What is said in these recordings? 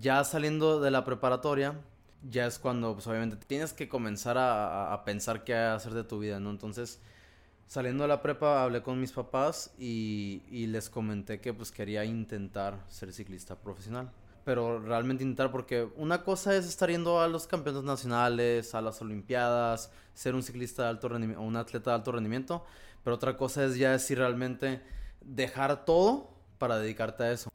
ya saliendo de la preparatoria, ya es cuando, pues obviamente, tienes que comenzar a, pensar qué hacer de tu vida, ¿no? Entonces, saliendo de la prepa, hablé con mis papás y, y les comenté que, pues, quería intentar ser ciclista profesional. Pero realmente intentar, porque una cosa es estar yendo a los campeonatos nacionales, a las olimpiadas, ser un ciclista de alto rendimiento, un atleta de alto rendimiento, pero otra cosa es ya decir realmente dejar todo para dedicarte a eso.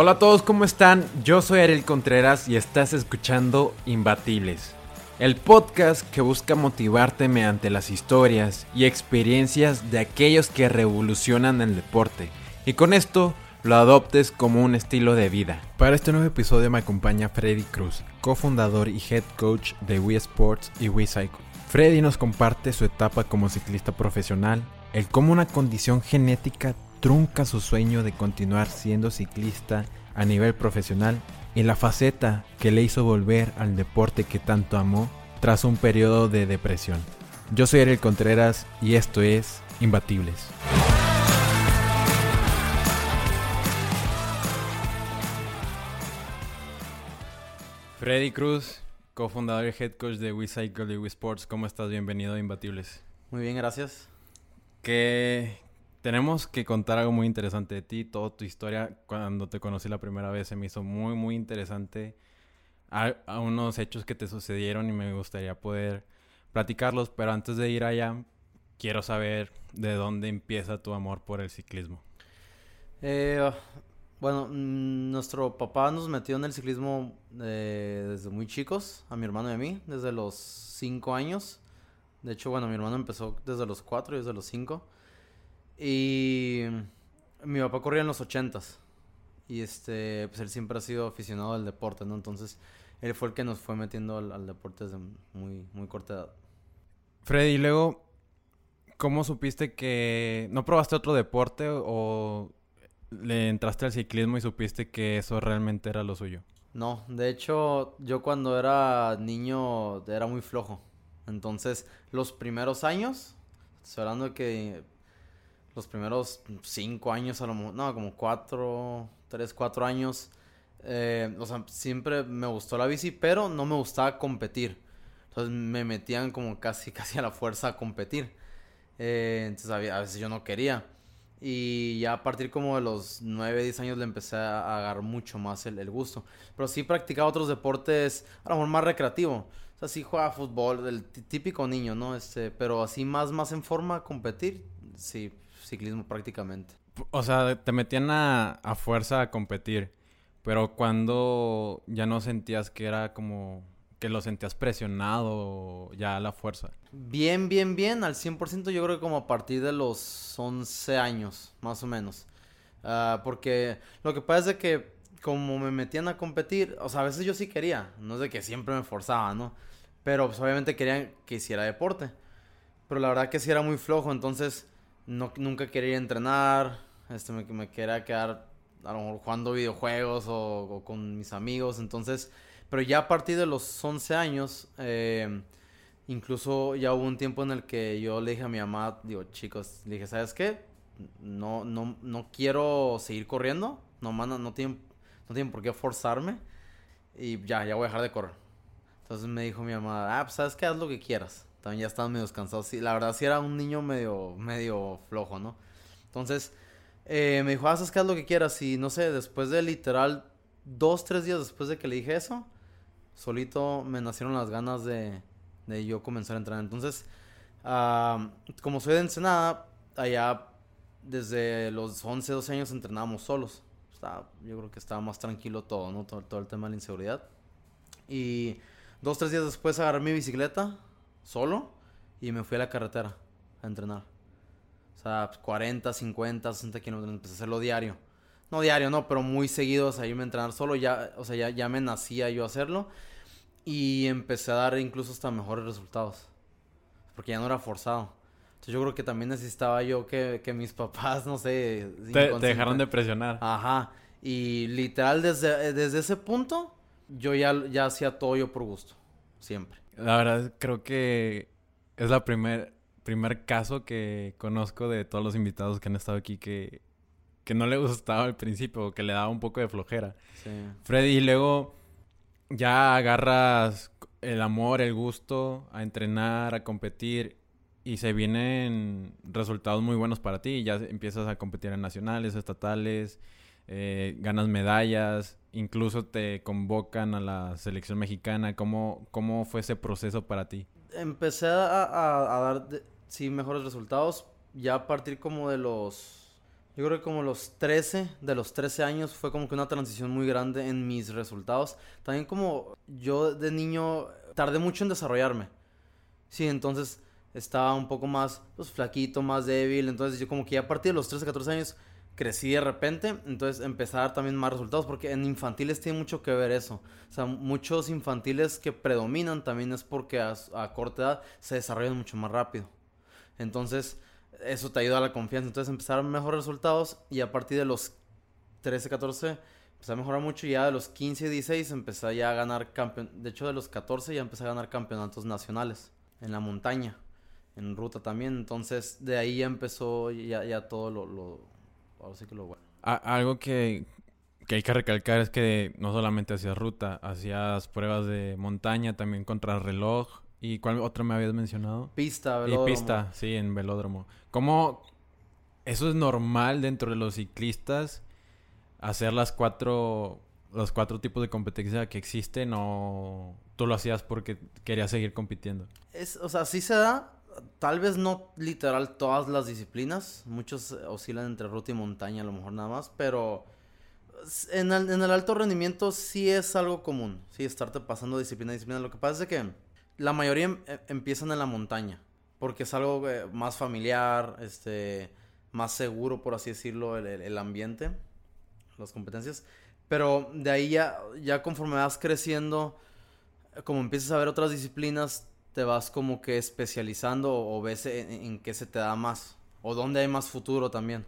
Hola a todos, ¿cómo están? Yo soy Ariel Contreras y estás escuchando Imbatibles, el podcast que busca motivarte mediante las historias y experiencias de aquellos que revolucionan el deporte y con esto lo adoptes como un estilo de vida. Para este nuevo episodio me acompaña Freddy Cruz, cofundador y head coach de Wii Sports y Wii Cycle. Freddy nos comparte su etapa como ciclista profesional, el cómo una condición genética trunca su sueño de continuar siendo ciclista a nivel profesional y la faceta que le hizo volver al deporte que tanto amó tras un periodo de depresión. Yo soy Ariel Contreras y esto es Imbatibles. Freddy Cruz, cofundador y head coach de WeCycle y WeSports, ¿cómo estás? Bienvenido a Imbatibles. Muy bien, gracias. ¿Qué, tenemos que contar algo muy interesante de ti. Toda tu historia, cuando te conocí la primera vez, se me hizo muy, muy interesante. A, unos hechos que te sucedieron y me gustaría poder platicarlos. Pero antes de ir allá, quiero saber de dónde empieza tu amor por el ciclismo. Eh, bueno, mm, nuestro papá nos metió en el ciclismo eh, desde muy chicos, a mi hermano y a mí, desde los 5 años. De hecho, bueno, mi hermano empezó desde los 4 y desde los 5. Y mi papá corría en los ochentas. Y este, pues él siempre ha sido aficionado al deporte, ¿no? Entonces, él fue el que nos fue metiendo al, deporte desde muy, muy corta edad. Freddy, y luego, ¿cómo supiste que no probaste otro deporte o le entraste al ciclismo y supiste que eso realmente era lo suyo? No, de hecho, yo cuando era niño era muy flojo. Entonces, los primeros años, estoy hablando de que los primeros cinco años, a lo no, como cuatro, tres, cuatro años, eh, o sea, siempre me gustó la bici, pero no me gustaba competir. Entonces me metían como casi, casi a la fuerza a competir. Eh, entonces a veces yo no quería. Y ya a partir como de los 9, 10 años le empecé a agarrar mucho más el, el, gusto. Pero sí practicaba otros deportes, a lo mejor más recreativo. O sea, sí jugaba fútbol, el típico niño, ¿no? Este, pero así más, más en forma competir, sí, ciclismo prácticamente. O sea, te metían a, a fuerza a competir, pero cuando ya no sentías que era como que lo sentías presionado ya a la fuerza. Bien, bien, bien, al 100% yo creo que como a partir de los 11 años, más o menos. Uh, porque lo que pasa es que como me metían a competir, o sea, a veces yo sí quería, no es de que siempre me forzaba, ¿no? Pero pues, obviamente querían que hiciera deporte. Pero la verdad que sí era muy flojo, entonces no, nunca quería entrenar, este, me, me, quería quedar a lo mejor jugando videojuegos o, con mis amigos, entonces, pero ya a partir de los 11 años, eh, incluso ya hubo un tiempo en el que yo le dije a mi mamá, digo, chicos, le dije, ¿sabes qué? No, no, no quiero seguir corriendo, no, no, no, tienen, no tienen por qué forzarme y ya, ya voy a dejar de correr. Entonces me dijo mi mamá, ah, pues sabes qué, haz lo que quieras también ya estaban medio cansados. Sí, la verdad sí era un niño medio, medio flojo, ¿no? Entonces, eh, me dijo, haz lo que quieras. Y no sé, después de literal, dos, tres días después de que le dije eso, solito me nacieron las ganas de, de yo comenzar a entrenar. Entonces, como soy de Ensenada, allá desde los 11, 12 años entrenábamos solos. yo creo que estaba más tranquilo todo, ¿no? Todo, todo el tema de la inseguridad. Y dos, tres días después agarré mi bicicleta, solo y me fui a la carretera a entrenar. O sea, 40, 50, 60 kilómetros. Empecé a hacerlo diario. No diario, no, pero muy seguido, o sea, irme a entrenar solo. Ya, o sea, ya, ya me nacía yo hacerlo. Y empecé a dar incluso hasta mejores resultados. Porque ya no era forzado. Entonces yo creo que también necesitaba yo que, que mis papás, no sé... Te, te, dejaron de presionar. Ajá. Y literal desde, desde ese punto yo ya, ya hacía todo yo por gusto. siempre. La verdad creo que es la primer, primer caso que conozco de todos los invitados que han estado aquí que, que no le gustaba al principio, que le daba un poco de flojera. Sí. Freddy, y luego ya agarras el amor, el gusto a entrenar, a competir y se vienen resultados muy buenos para ti. Ya empiezas a competir en nacionales, estatales, eh, ganas medallas, incluso te convocan a la selección mexicana. ¿Cómo, cómo fue ese proceso para ti? Empecé a, dar, mejores resultados. Ya a partir como de los, yo creo como los 13, de los 13 años fue como que una transición muy grande en mis resultados. También como yo de niño tardé mucho en desarrollarme. Sí, entonces estaba un poco más pues, flaquito, más débil. Entonces yo como que ya a partir de los 13, 14 años crecí de repente. Entonces empecé a dar también más resultados porque en infantiles tiene mucho que ver eso. O sea, muchos infantiles que predominan también es porque a, a corta edad se desarrollan mucho más rápido. Entonces eso te ayuda a la confianza. Entonces empezaron mejores resultados y a partir de los 13, 14 empecé a mejorar mucho y ya de los 15, 16 empecé ya a ganar campeon... De hecho de los 14 ya empecé a ganar campeonatos nacionales en la montaña, en ruta también. Entonces de ahí ya empezó ya, ya todo lo, lo... Ahora sí que lo bueno. A- algo que, que hay que recalcar es que no solamente hacías ruta, hacías pruebas de montaña, también contra reloj. ¿Y cuál otra me habías mencionado? Pista, Y pista, sí, en velódromo. ¿Cómo eso es normal dentro de los ciclistas hacer las cuatro los cuatro tipos de competencia que existen o tú lo hacías porque querías seguir compitiendo? Es, o sea, sí se da, tal vez no literal todas las disciplinas, muchos oscilan entre ruta y montaña a lo mejor nada más, pero en el, alto rendimiento sí es algo común, sí, estarte pasando disciplina a disciplina. Lo que pasa es que la mayoría em- eh, empiezan en la montaña, porque es algo eh, más familiar, este, más seguro, por así decirlo, el, el- el ambiente, las competencias. Pero de ahí ya, ya conforme vas creciendo, como empiezas a ver otras disciplinas, te vas como que especializando o, ves en, qué se te da más o dónde hay más futuro también.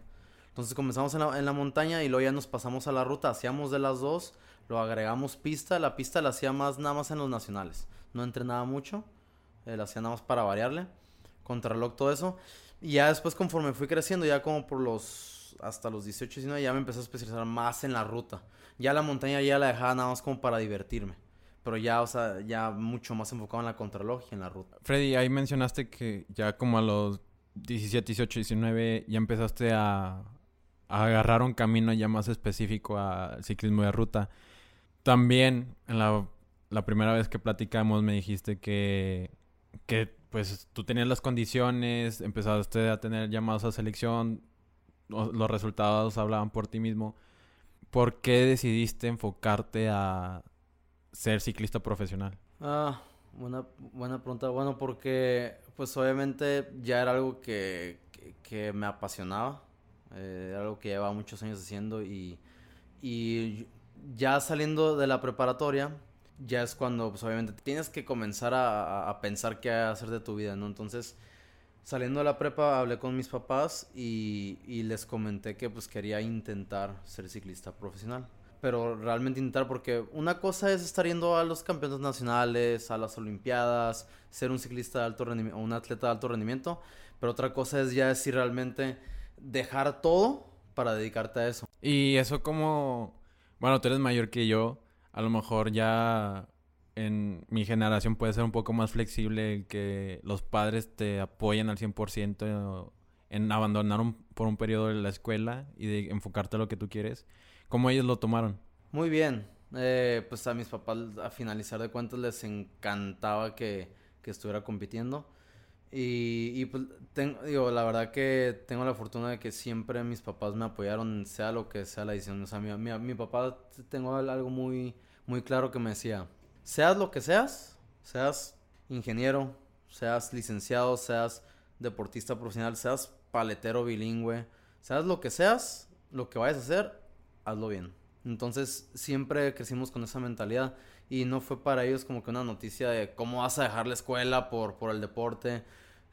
Entonces comenzamos en la, en la montaña y luego ya nos pasamos a la ruta, hacíamos de las dos, lo agregamos pista, la pista la hacía más nada más en los nacionales, no entrenaba mucho, eh, la hacía nada más para variarle, contrarreloj todo eso, y ya después conforme fui creciendo, ya como por los, hasta los 18, 19, ya me empecé a especializar más en la ruta, ya la montaña ya la dejaba nada más como para divertirme. Pero ya, o sea, ya mucho más enfocado en la contrarreloj y en la ruta. Freddy, ahí mencionaste que ya como a los 17, 18, 19 ya empezaste a, agarrar un camino ya más específico al ciclismo de ruta. También en la, la primera vez que platicamos me dijiste que, que pues tú tenías las condiciones, empezaste a tener llamados a selección, los resultados hablaban por ti mismo. ¿Por qué decidiste enfocarte a ser ciclista profesional? Ah, buena, buena pregunta. Bueno, porque pues obviamente ya era algo que, que, me apasionaba. Eh, era algo que llevaba muchos años haciendo y, y ya saliendo de la preparatoria, ya es cuando pues obviamente tienes que comenzar a, a- a pensar qué hacer de tu vida, ¿no? Entonces, saliendo de la prepa hablé con mis papás y, y les comenté que pues quería intentar ser ciclista profesional. Pero realmente intentar porque una cosa es estar yendo a los campeonatos nacionales, a las olimpiadas, ser un ciclista de alto rendimiento un atleta de alto rendimiento, pero otra cosa es ya decir realmente dejar todo para dedicarte a eso. Y eso como, bueno, tú eres mayor que yo, a lo mejor ya en mi generación puede ser un poco más flexible que los padres te apoyen al 100% en abandonar un- por un periodo de la escuela y enfocarte a lo que tú quieres. ¿Cómo ellos lo tomaron? Muy bien. Eh, pues a mis papás a finalizar de cuentas les encantaba que, que estuviera compitiendo. Y, pues ten- digo, la verdad que tengo la fortuna de que siempre mis papás me apoyaron, sea lo que sea la decisión. O sea, mi, mi, papá tengo al- algo muy, muy claro que me decía, seas lo que seas, seas ingeniero, seas licenciado, seas deportista profesional, seas paletero bilingüe, seas lo que seas, lo que vayas a hacer, hazlo bien. Entonces siempre crecimos con esa mentalidad y no fue para ellos como que una noticia de cómo vas a dejar la escuela por, por el deporte.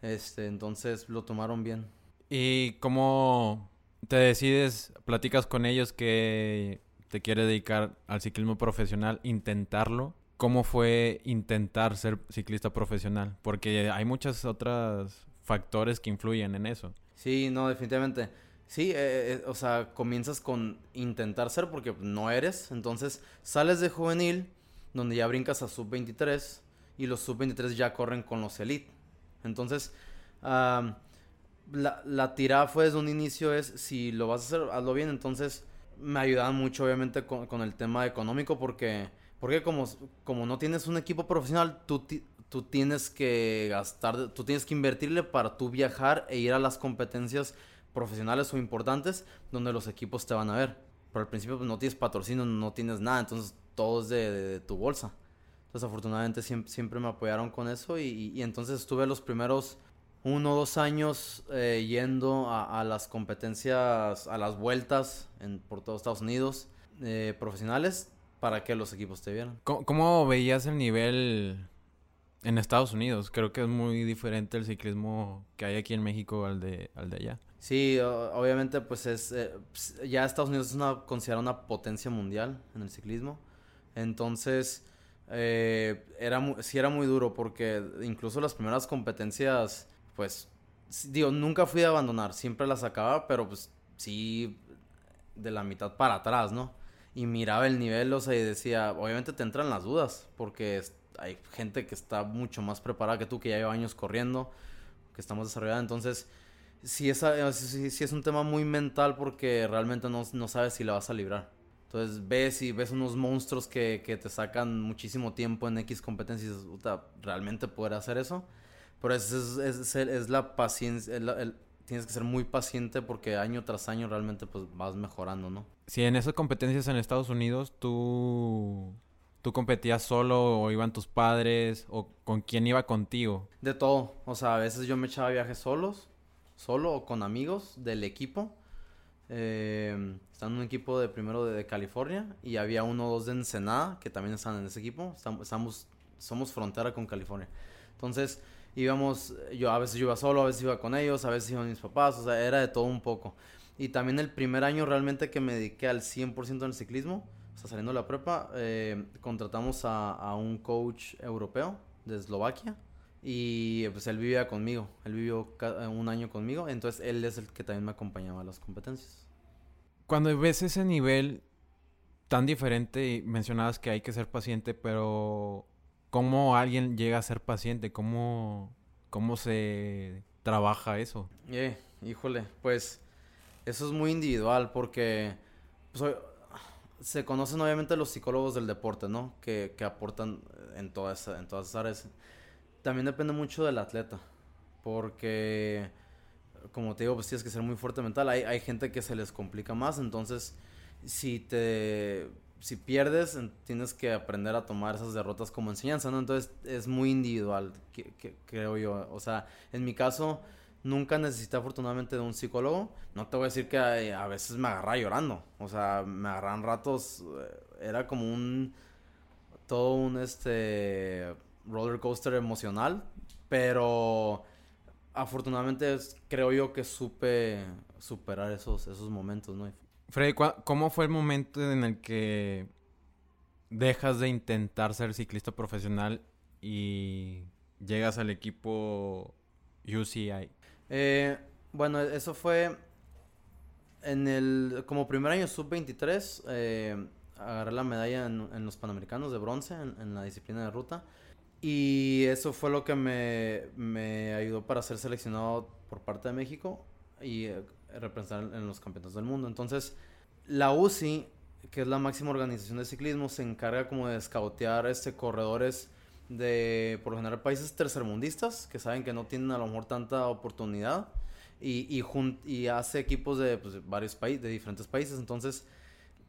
Este, entonces lo tomaron bien. ¿Y cómo te decides, platicas con ellos que te quieres dedicar al ciclismo profesional, intentarlo? cómo fue intentar ser ciclista profesional, porque hay muchos otros factores que influyen en eso. Sí, no, definitivamente. Sí, eh, eh, o sea, comienzas con intentar ser porque no eres, entonces sales de juvenil, donde ya brincas a sub-23 y los sub-23 ya corren con los elite. Entonces, la, la tirada fue desde un inicio es, si lo vas a hacer, hazlo bien, entonces me ayudaban mucho obviamente con, con el tema económico porque porque como, como no tienes un equipo profesional, tú, tú tienes que gastar, tú tienes que invertirle para tú viajar e ir a las competencias profesionales o importantes donde los equipos te van a ver. Pero al principio pues, no tienes patrocinio, no tienes nada, entonces todo es de, tu bolsa. Entonces afortunadamente siempre, me apoyaron con eso y, y, entonces estuve los primeros uno o dos años eh, yendo a, las competencias, a las vueltas por todos Estados Unidos eh, profesionales para que los equipos te vieran. ¿Cómo, veías el nivel en Estados Unidos? Creo que es muy diferente el ciclismo que hay aquí en México al de, al de allá. Sí, obviamente pues es... Eh, ya Estados Unidos es una, considerada una potencia mundial en el ciclismo. Entonces, eh, era, sí era muy duro porque incluso las primeras competencias, pues, digo, nunca fui a abandonar, siempre las acababa, pero pues sí de la mitad para atrás, ¿no? y miraba el nivel, o sea, y decía, obviamente te entran las dudas, porque hay gente que está mucho más preparada que tú, que ya lleva años corriendo, que estamos desarrollando, entonces, sí es, sí, es un tema muy mental porque realmente no, no, sabes si la vas a librar. Entonces ves y ves unos monstruos que, que te sacan muchísimo tiempo en X competencias y dices, ¿realmente poder hacer eso? Pero es, es, es, la paciencia, el, tienes que ser muy paciente porque año tras año realmente pues vas mejorando, ¿no? Si en esas competencias en Estados Unidos tú tú competías solo o iban tus padres o con quién iba contigo. De todo, o sea, a veces yo me echaba viajes solos, solo o con amigos del equipo. Eh, están en un equipo de primero de, California y había uno o dos de Ensenada que también están en ese equipo. estamos somos frontera con California. Entonces, íbamos, yo a veces iba solo, a veces iba con ellos, a veces iban mis papás, o sea, era de todo un poco. Y también el primer año realmente que me dediqué al 100% en el ciclismo, o sea, saliendo de la prepa, eh, contratamos a, a, un coach europeo de Eslovaquia y pues él vivía conmigo, él vivió un año conmigo, entonces él es el que también me acompañaba a las competencias. Cuando ves ese nivel tan diferente, mencionabas que hay que ser paciente, pero ¿Cómo alguien llega a ser paciente? ¿Cómo, cómo se trabaja eso? Eh, híjole, pues eso es muy individual porque pues, se conocen obviamente los psicólogos del deporte, ¿no? Que, que aportan en todas, en todas esas áreas. También depende mucho del atleta porque, como te digo, pues tienes que ser muy fuerte mental. Hay, hay gente que se les complica más, entonces si te si pierdes, tienes que aprender a tomar esas derrotas como enseñanza, ¿no? Entonces es muy individual, que, creo yo. O sea, en mi caso, nunca necesité afortunadamente de un psicólogo. No te voy a decir que a, veces me agarraba llorando. O sea, me agarran ratos, eh, era como un, todo un, este, roller coaster emocional. Pero afortunadamente creo yo que supe superar esos, esos momentos, ¿no? Freddy, ¿cómo fue el momento en el que dejas de intentar ser ciclista profesional y llegas al equipo UCI? Eh, bueno, eso fue en el como primer año sub-23. Eh, agarré la medalla en, los Panamericanos de bronce en, la disciplina de ruta. Y eso fue lo que me, me ayudó para ser seleccionado por parte de México y eh, representar en los campeonatos del mundo. Entonces, la UCI, que es la máxima organización de ciclismo, se encarga como de escautear este, corredores de, por lo general, países tercermundistas, que saben que no tienen a lo mejor tanta oportunidad, y, y, hace equipos de pues, varios países, de diferentes países. Entonces,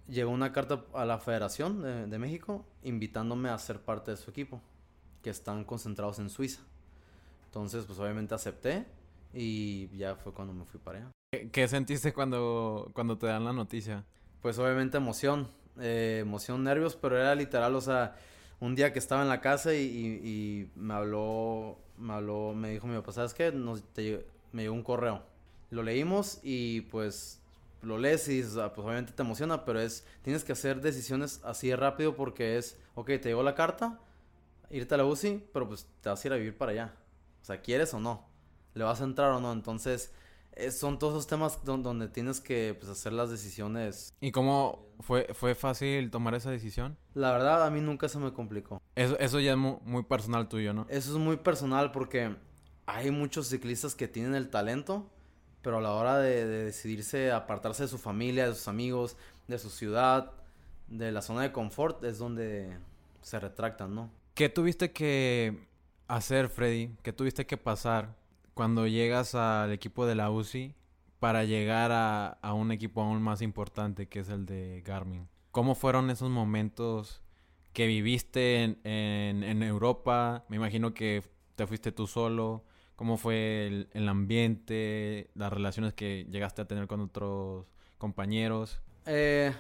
llegó una carta a la Federación de, de México invitándome a ser parte de su equipo, que están concentrados en Suiza. Entonces, pues obviamente acepté y ya fue cuando me fui para allá. ¿Qué, sentiste cuando, cuando te dan la noticia? Pues obviamente emoción, eh, emoción, nervios, pero era literal, o sea, un día que estaba en la casa y, me habló, me habló, me dijo mi papá, ¿sabes qué? Nos, me llegó un correo. Lo leímos y pues lo lees y pues obviamente te emociona, pero es, tienes que hacer decisiones así rápido porque es, ok, te llegó la carta, irte a la UCI, pero pues te vas a ir a vivir para allá. O sea, ¿quieres o no? ¿Le vas a entrar o no? Entonces, son todos esos temas donde tienes que pues, hacer las decisiones. ¿Y cómo fue, fue fácil tomar esa decisión? La verdad, a mí nunca se me complicó. Eso, eso ya es muy, personal tuyo, ¿no? Eso es muy personal porque hay muchos ciclistas que tienen el talento, pero a la hora de, de decidirse apartarse de su familia, de sus amigos, de su ciudad, de la zona de confort, es donde se retractan, ¿no? ¿Qué tuviste que hacer, Freddy? ¿Qué tuviste que pasar cuando llegas al equipo de la UCI para llegar a, un equipo aún más importante que es el de Garmin. ¿Cómo fueron esos momentos que viviste en, Europa? Me imagino que te fuiste tú solo. ¿Cómo fue el, ambiente, las relaciones que llegaste a tener con otros compañeros? Eh,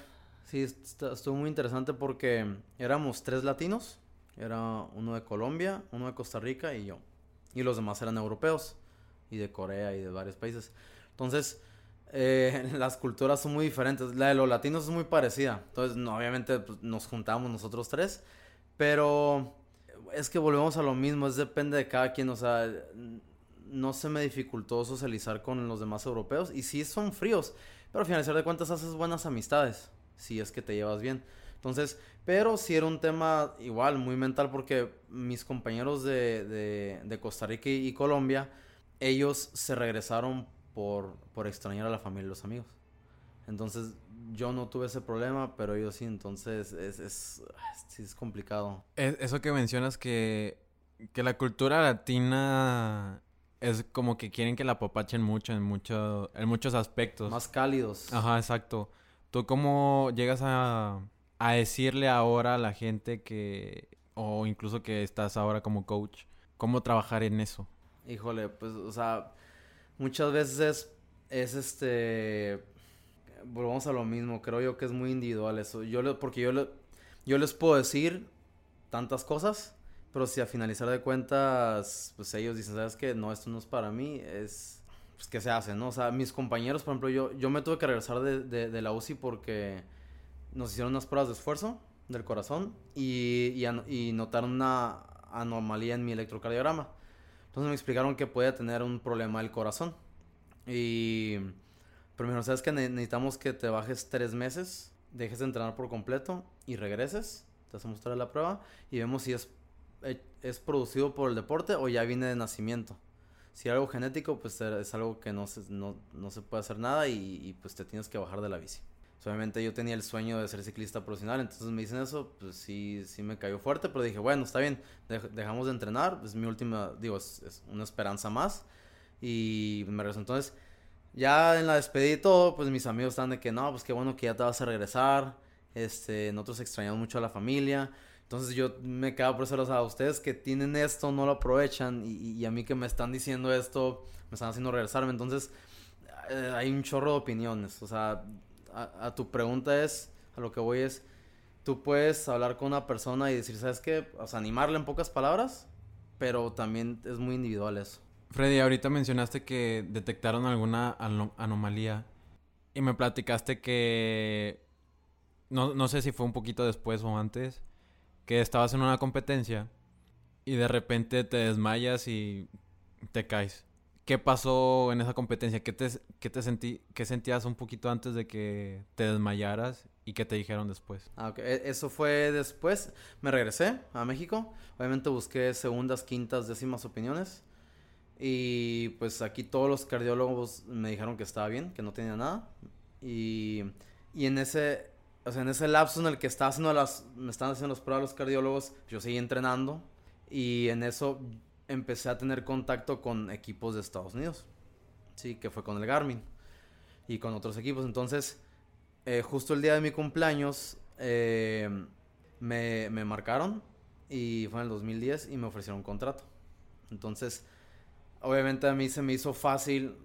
sí, estuvo muy interesante porque éramos tres latinos. Era uno de Colombia, uno de Costa Rica y yo. Y los demás eran europeos y de Corea y de varios países. Entonces, eh, las culturas son muy diferentes. La de los latinos es muy parecida. Entonces, no, obviamente pues, nos juntamos nosotros tres. Pero es que volvemos a lo mismo. Es depende de cada quien. O sea, no se me dificultó socializar con los demás europeos. Y sí son fríos. Pero al finalizar de cuentas haces buenas amistades. Si es que te llevas bien. Entonces, pero sí era un tema igual, muy mental. Porque mis compañeros de, de Costa Rica y Colombia ellos se regresaron por, por extrañar a la familia y los amigos. Entonces yo no tuve ese problema, pero ellos sí, entonces es, es, es complicado. eso que mencionas que, que la cultura latina es como que quieren que la apapachen mucho en, mucho en muchos aspectos. Más cálidos. Ajá, exacto. ¿Tú cómo llegas a, a decirle ahora a la gente que, o incluso que estás ahora como coach, cómo trabajar en eso? Híjole, pues, o sea, muchas veces es, este, volvamos a lo mismo, creo yo que es muy individual eso. Yo porque yo, yo les puedo decir tantas cosas, pero si a finalizar de cuentas, pues ellos dicen, ¿sabes qué? No, esto no es para mí, es, pues, ¿qué se hace, no? O sea, mis compañeros, por ejemplo, yo, yo me tuve que regresar de, de la UCI porque nos hicieron unas pruebas de esfuerzo del corazón y, y, y notaron una anomalía en mi electrocardiograma. Entonces me explicaron que puede tener un problema del corazón. Y primero, ¿sabes que necesitamos que te bajes tres meses, dejes de entrenar por completo y regreses? Te hacemos toda la prueba y vemos si es, eh, es producido por el deporte o ya viene de nacimiento. Si es algo genético, pues es algo que no se, no, no se puede hacer nada y, y pues te tienes que bajar de la bici obviamente yo tenía el sueño de ser ciclista profesional, entonces me dicen eso, pues sí, sí me cayó fuerte, pero dije, bueno, está bien, dejamos de entrenar, es mi última, digo, es, una esperanza más. Y me regreso. Entonces, ya en la despedida y todo, pues mis amigos están de que no, pues qué bueno que ya te vas a regresar. Este, nosotros extrañamos mucho a la familia. Entonces yo me quedo por eso, o sea, ustedes que tienen esto no lo aprovechan y, y, a mí que me están diciendo esto, me están haciendo regresarme. Entonces, eh, hay un chorro de opiniones. O sea, a, tu pregunta es, a lo que voy es, tú puedes hablar con una persona y decir, ¿sabes qué? O sea, animarle en pocas palabras, pero también es muy individual eso. Freddy, ahorita mencionaste que detectaron alguna anomalía y me platicaste que, no, no sé si fue un poquito después o antes, que estabas en una competencia y de repente te desmayas y te caes. ¿Qué pasó en esa competencia? ¿Qué te, qué te sentí, qué sentías un poquito antes de que te desmayaras y qué te dijeron después? Ah, e, Eso fue después. Me regresé a México. Obviamente busqué segundas, quintas, décimas opiniones. Y pues aquí todos los cardiólogos me dijeron que estaba bien, que no tenía nada. Y, y en ese, o sea, en ese lapso en el que estaba haciendo las, me estaban haciendo las pruebas los cardiólogos, yo seguí entrenando. Y en eso empecé a tener contacto con equipos de Estados Unidos. Sí, que fue con el Garmin y con otros equipos. Entonces, eh, justo el día de mi cumpleaños, eh, me, me, marcaron y fue en el 2010 y me ofrecieron un contrato. Entonces, obviamente a mí se me hizo fácil,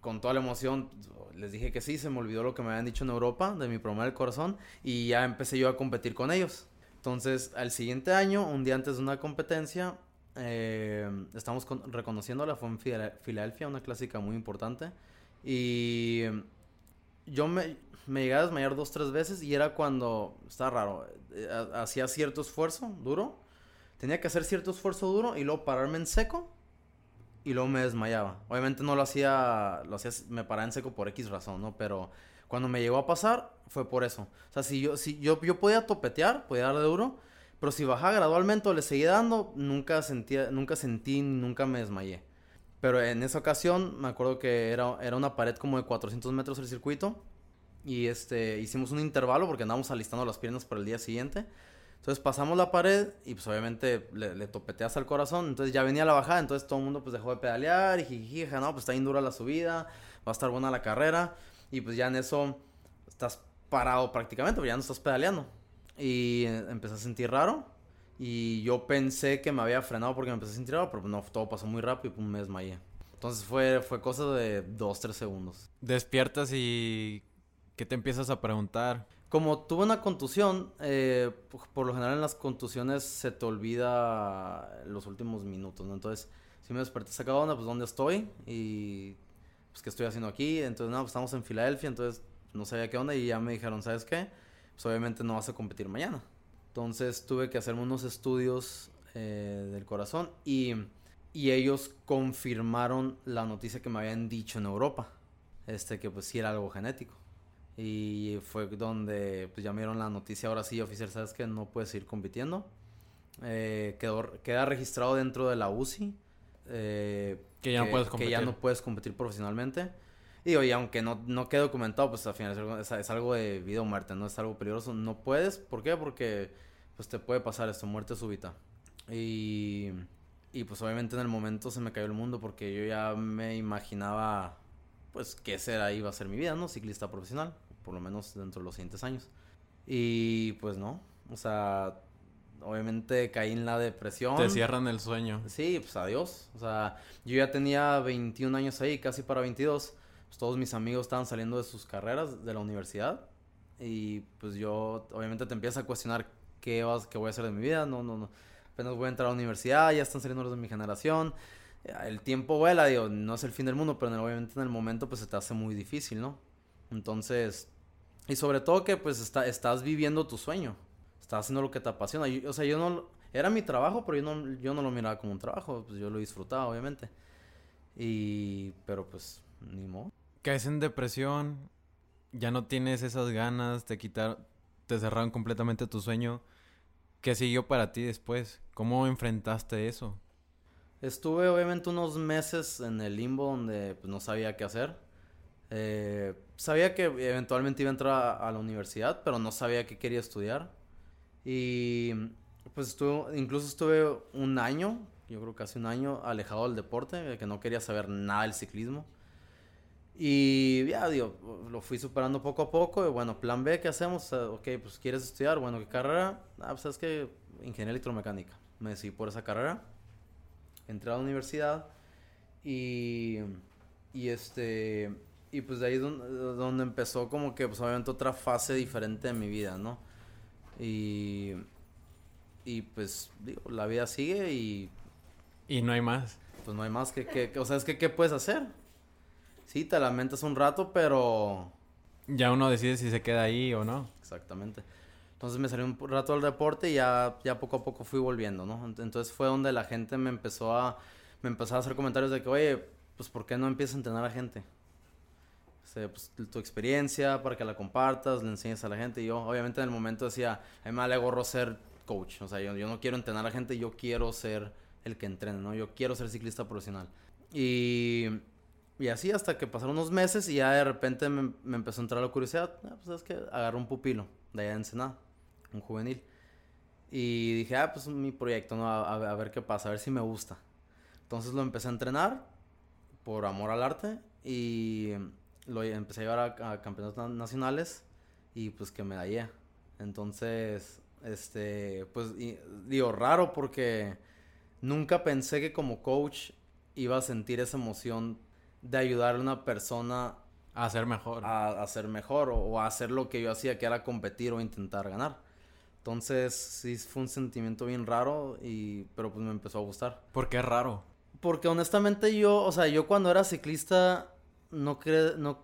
con toda la emoción, les dije que sí, se me olvidó lo que me habían dicho en Europa de mi problema del corazón y ya empecé yo a competir con ellos. Entonces, al siguiente año, un día antes de una competencia, eh, estamos reconociéndola, fue en Filadelfia, una clásica muy importante. Y yo me, me llegué a desmayar dos, tres veces y era cuando, está raro, eh, hacía cierto esfuerzo duro, tenía que hacer cierto esfuerzo duro y luego pararme en seco y luego me desmayaba. Obviamente no lo hacía, lo hacía, me paraba en seco por X razón, ¿no? Pero cuando me llegó a pasar fue por eso. O sea, si yo, si yo, yo podía topetear, podía darle duro, pero si bajaba gradualmente o le seguía dando, nunca sentía, nunca sentí, nunca me desmayé. Pero en esa ocasión me acuerdo que era, era una pared como de 400 metros el circuito. Y este, hicimos un intervalo porque andábamos alistando las piernas para el día siguiente. Entonces pasamos la pared y pues obviamente le, le topeteas al corazón. Entonces ya venía la bajada, entonces todo el mundo pues dejó de pedalear y jijija, no, pues está bien dura la subida, va a estar buena la carrera. Y pues ya en eso estás parado prácticamente, porque ya no estás pedaleando. Y eh, empecé a sentir raro. Y yo pensé que me había frenado porque me empecé a sentir raro, pero no, todo pasó muy rápido y pum, me desmayé. Entonces fue, fue cosa de dos, tres segundos. Despiertas y... ¿Qué te empiezas a preguntar? Como tuve una contusión, eh, por lo general en las contusiones se te olvida los últimos minutos, ¿no? Entonces, si me desperté saca onda, pues dónde estoy y pues qué estoy haciendo aquí. Entonces, no, pues estamos en Filadelfia, entonces no sabía qué onda y ya me dijeron, ¿sabes qué? Pues obviamente no vas a competir mañana. Entonces tuve que hacerme unos estudios eh, del corazón y, y ellos confirmaron la noticia que me habían dicho en Europa, este que pues sí era algo genético. Y fue donde pues, ya me dieron la noticia, ahora sí, oficial, sabes que no puedes seguir compitiendo. Eh, quedó, queda registrado dentro de la UCI. Eh, que, ya no puedes competir. que ya no puedes competir profesionalmente. Y, y aunque no, no quede documentado, pues al final es algo, es, es algo de vida o muerte, no es algo peligroso. No puedes, ¿por qué? Porque pues te puede pasar esto, muerte súbita. Y, y pues obviamente en el momento se me cayó el mundo porque yo ya me imaginaba pues qué será iba a ser mi vida, ¿no? Ciclista profesional, por lo menos dentro de los siguientes años. Y pues no, o sea, obviamente caí en la depresión. Te cierran el sueño. Sí, pues adiós. O sea, yo ya tenía 21 años ahí, casi para 22. Pues todos mis amigos estaban saliendo de sus carreras de la universidad. Y pues yo, obviamente te empiezas a cuestionar qué, vas, qué voy a hacer de mi vida. No, no, no. Apenas voy a entrar a la universidad, ya están saliendo los de mi generación el tiempo vuela, digo, no es el fin del mundo, pero obviamente en el momento pues se te hace muy difícil, ¿no? Entonces, y sobre todo que pues está, estás viviendo tu sueño, estás haciendo lo que te apasiona. o sea, yo no, era mi trabajo, pero yo no, yo no lo miraba como un trabajo, pues yo lo disfrutaba, obviamente. Y, pero pues, ni modo. Caes en depresión, ya no tienes esas ganas, te quitaron, te cerraron completamente tu sueño. ¿Qué siguió para ti después? ¿Cómo enfrentaste eso? Estuve obviamente unos meses en el limbo donde pues, no sabía qué hacer. Eh, sabía que eventualmente iba a entrar a, la universidad, pero no sabía qué quería estudiar. Y pues estuve, incluso estuve un año, yo creo casi un año, alejado del deporte, que no quería saber nada del ciclismo. Y ya, digo, lo fui superando poco a poco. Y bueno, plan B, ¿qué hacemos? Ok, pues ¿quieres estudiar? Bueno, ¿qué carrera? Ah, pues es que ingeniería electromecánica. Me decidí por esa carrera entré a la universidad y, y este, y pues de ahí donde, donde empezó como que pues obviamente otra fase diferente de mi vida, ¿no? Y, y pues digo, la vida sigue y... Y no hay más. Pues no hay más que, que, que o sea, es que ¿qué puedes hacer? Sí, te lamentas un rato, pero... Ya uno decide si se queda ahí o no. Exactamente. Entonces me salí un rato del deporte y ya, ya poco a poco fui volviendo, ¿no? Entonces fue donde la gente me empezó a, me empezó a hacer comentarios de que, oye, pues ¿por qué no empiezas a entrenar a gente? O sea, pues tu experiencia para que la compartas, le enseñes a la gente. Y yo, obviamente, en el momento decía, a mí me vale gorro ser coach. O sea, yo, yo no quiero entrenar a gente, yo quiero ser el que entrene, ¿no? Yo quiero ser ciclista profesional. Y, y así hasta que pasaron unos meses y ya de repente me, me empezó a entrar la curiosidad. Ah, pues es que agarré un pupilo de allá de Ensenada un juvenil. Y dije, ah, pues mi proyecto, ¿no? A, ver qué pasa, a ver si me gusta. Entonces lo empecé a entrenar por amor al arte y lo empecé a llevar a, campeonatos nacionales y pues que medallé. Entonces, este, pues digo, raro porque nunca pensé que como coach iba a sentir esa emoción de ayudar a una persona a ser mejor. A, a ser mejor o, o, a hacer lo que yo hacía, que era competir o intentar ganar. Entonces, sí fue un sentimiento bien raro, y, pero pues me empezó a gustar. ¿Por qué raro? Porque honestamente yo, o sea, yo cuando era ciclista no, cre no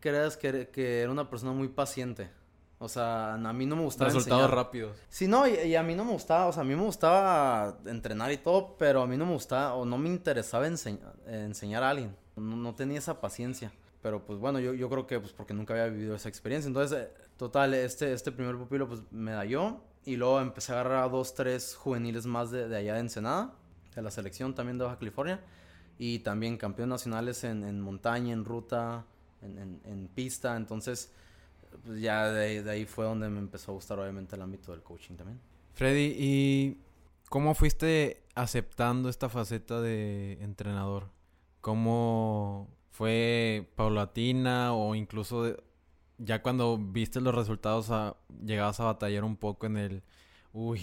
creas que, que era una persona muy paciente. O sea, a mí no me gustaba Resultados enseñar. rápidos. Sí, no, y, y a mí no me gustaba, o sea, a mí me gustaba entrenar y todo, pero a mí no me gustaba o no me interesaba enseñ- enseñar a alguien. No, tenía esa paciencia. Pero pues bueno, yo, yo creo que pues porque nunca había vivido esa experiencia. Entonces, eh, total, este, este primer pupilo pues me medalló y luego empecé a agarrar a dos, tres juveniles más de, de allá de Ensenada, de la selección también de Baja California. Y también campeones nacionales en, en montaña, en ruta, en, en- pista. Entonces, pues ya de, de ahí fue donde me empezó a gustar obviamente el ámbito del coaching también. Freddy, ¿y cómo fuiste aceptando esta faceta de entrenador? ¿Cómo fue paulatina o incluso ya cuando viste los resultados llegabas a batallar un poco en el, uy,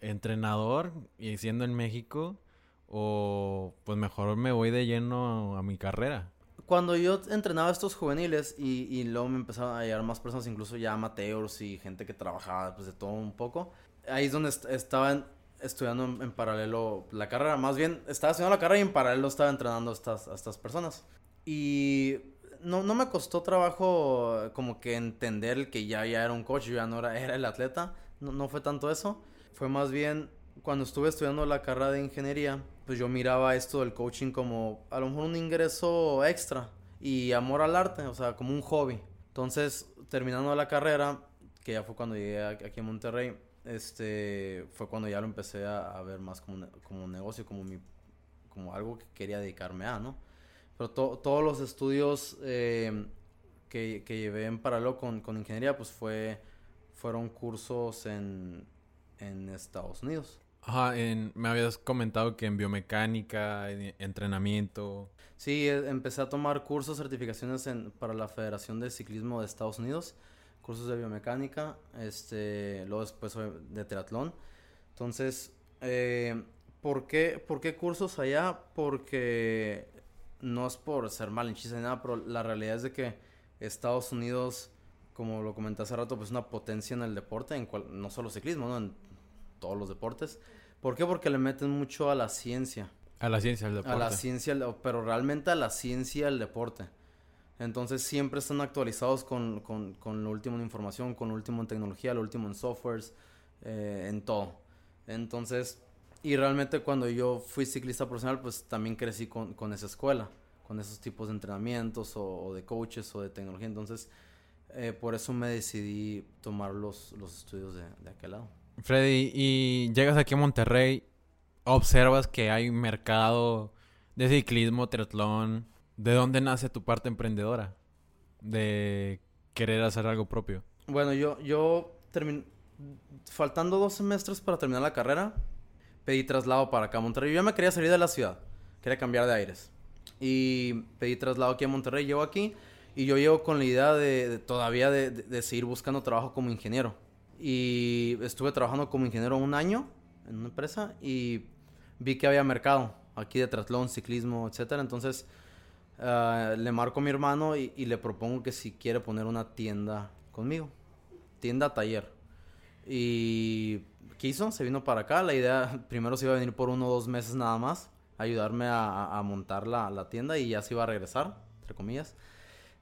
entrenador y siendo en México o pues mejor me voy de lleno a, mi carrera? Cuando yo entrenaba a estos juveniles y, luego me empezaron a llegar más personas, incluso ya amateurs y gente que trabajaba pues de todo un poco, ahí es donde est- estaba estudiando en, en paralelo la carrera. Más bien, estaba estudiando la carrera y en paralelo estaba entrenando a estas, estas personas. Y no, no me costó trabajo como que entender que ya, ya era un coach, ya no era, era el atleta. No, no fue tanto eso. Fue más bien cuando estuve estudiando la carrera de ingeniería, pues yo miraba esto del coaching como a lo mejor un ingreso extra y amor al arte, o sea, como un hobby. Entonces, terminando la carrera, que ya fue cuando llegué aquí a Monterrey, este, fue cuando ya lo empecé a, a ver más como, como un negocio, como mi, como algo que quería dedicarme a, ¿no? Pero to- todos los estudios eh, que, que llevé en paralelo con, con ingeniería, pues fue, fueron cursos en, en Estados Unidos. Ajá, en- me habías comentado que en biomecánica, en entrenamiento. Sí, e- empecé a tomar cursos, certificaciones en, para la Federación de Ciclismo de Estados Unidos, cursos de biomecánica, este, luego después de triatlón. Entonces, eh, ¿por, qué, ¿por qué cursos allá? Porque no es por ser malinchista ni nada, pero la realidad es de que Estados Unidos, como lo comenté hace rato, pues es una potencia en el deporte, en cual, no solo ciclismo, ¿no? en todos los deportes. ¿Por qué? Porque le meten mucho a la ciencia. A la ciencia del deporte. A la ciencia, pero realmente a la ciencia del deporte. Entonces siempre están actualizados con, con, con lo último en información, con lo último en tecnología, lo último en softwares, eh, en todo. Entonces, y realmente cuando yo fui ciclista profesional, pues también crecí con, con esa escuela, con esos tipos de entrenamientos o, de coaches o de tecnología. Entonces, eh, por eso me decidí tomar los, los estudios de, de aquel lado. Freddy, y llegas aquí a Monterrey, observas que hay mercado de ciclismo, triatlón. ¿De dónde nace tu parte emprendedora? De querer hacer algo propio. Bueno, yo, yo terminé, faltando dos semestres para terminar la carrera, pedí traslado para acá a Monterrey. Yo ya me quería salir de la ciudad, quería cambiar de aires. Y pedí traslado aquí a Monterrey, llego aquí y yo llego con la idea de, de todavía de, de- de seguir buscando trabajo como ingeniero. Y estuve trabajando como ingeniero un año en una empresa y vi que había mercado aquí de triatlón, ciclismo, etcétera. Entonces ah, le marco a mi hermano y, y le propongo que si quiere poner una tienda conmigo, tienda taller. Y quiso, se vino para acá. La idea primero se iba a venir por uno o dos meses nada más, ayudarme a, a- montar la, la tienda y ya se iba a regresar, entre comillas.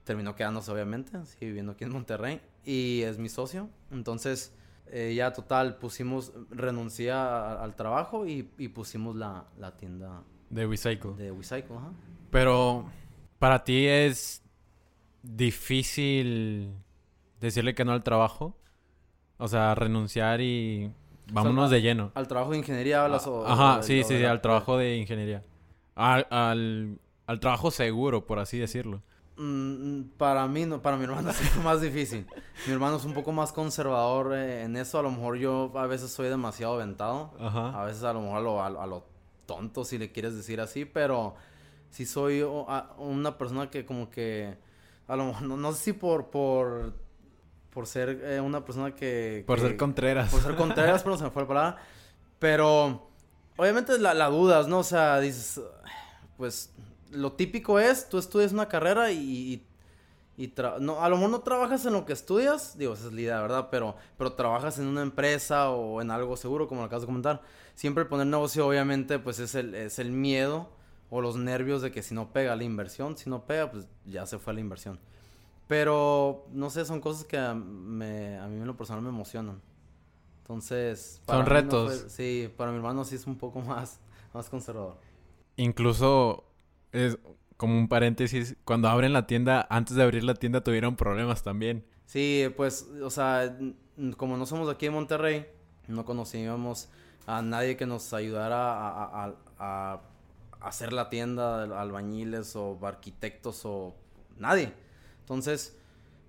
Terminó quedándose, obviamente, sigue viviendo aquí en Monterrey y es mi socio. Entonces, eh, ya total, pusimos, renuncié a- al trabajo y, y pusimos la, la tienda De Recycle. de Recycle. Ajá. Pero para ti es difícil decirle que no al trabajo. O sea, renunciar y vámonos de lleno. Al trabajo de ingeniería hablas o... Ajá, o- sí, sí, sí, al trabajo de ingeniería. Al, al, al trabajo seguro, por así decirlo. Mm, para mí, no, para mi hermano es más difícil. Mi hermano es un poco más conservador eh, en eso. A lo mejor yo a veces soy demasiado aventado. Ajá. A veces a lo mejor a lo, a lo- a lo tonto, si le quieres decir así. Pero sí soy una persona que como que... A lo mejor, no, no sé si por... por por ser eh, una persona que... Por que- ser Contreras. por ser Contreras, pero se me fue la palabra. Pero, obviamente la, la dudas, ¿no? O sea, dices, pues, lo típico es, tú estudias una carrera y... y, no, a lo mejor no trabajas en lo que estudias, digo, esa es la idea, ¿verdad? Pero, pero trabajas en una empresa o en algo seguro, como lo acabas de comentar. Siempre poner negocio, obviamente, pues es el, es el miedo o los nervios de que si no pega la inversión, si no pega, pues ya se fue la inversión. Pero, no sé, son cosas que a, me, a mí en lo personal me emocionan. Entonces... Son mí no retos. fue- sí, para mi hermano sí es un poco más, más conservador. Incluso, es como un paréntesis, cuando abren la tienda, antes de abrir la tienda tuvieron problemas también. Sí, pues, o sea, como no somos aquí de Monterrey, no conocíamos a nadie que nos ayudara a, a- a- a hacer la tienda, albañiles o arquitectos o nadie. Entonces,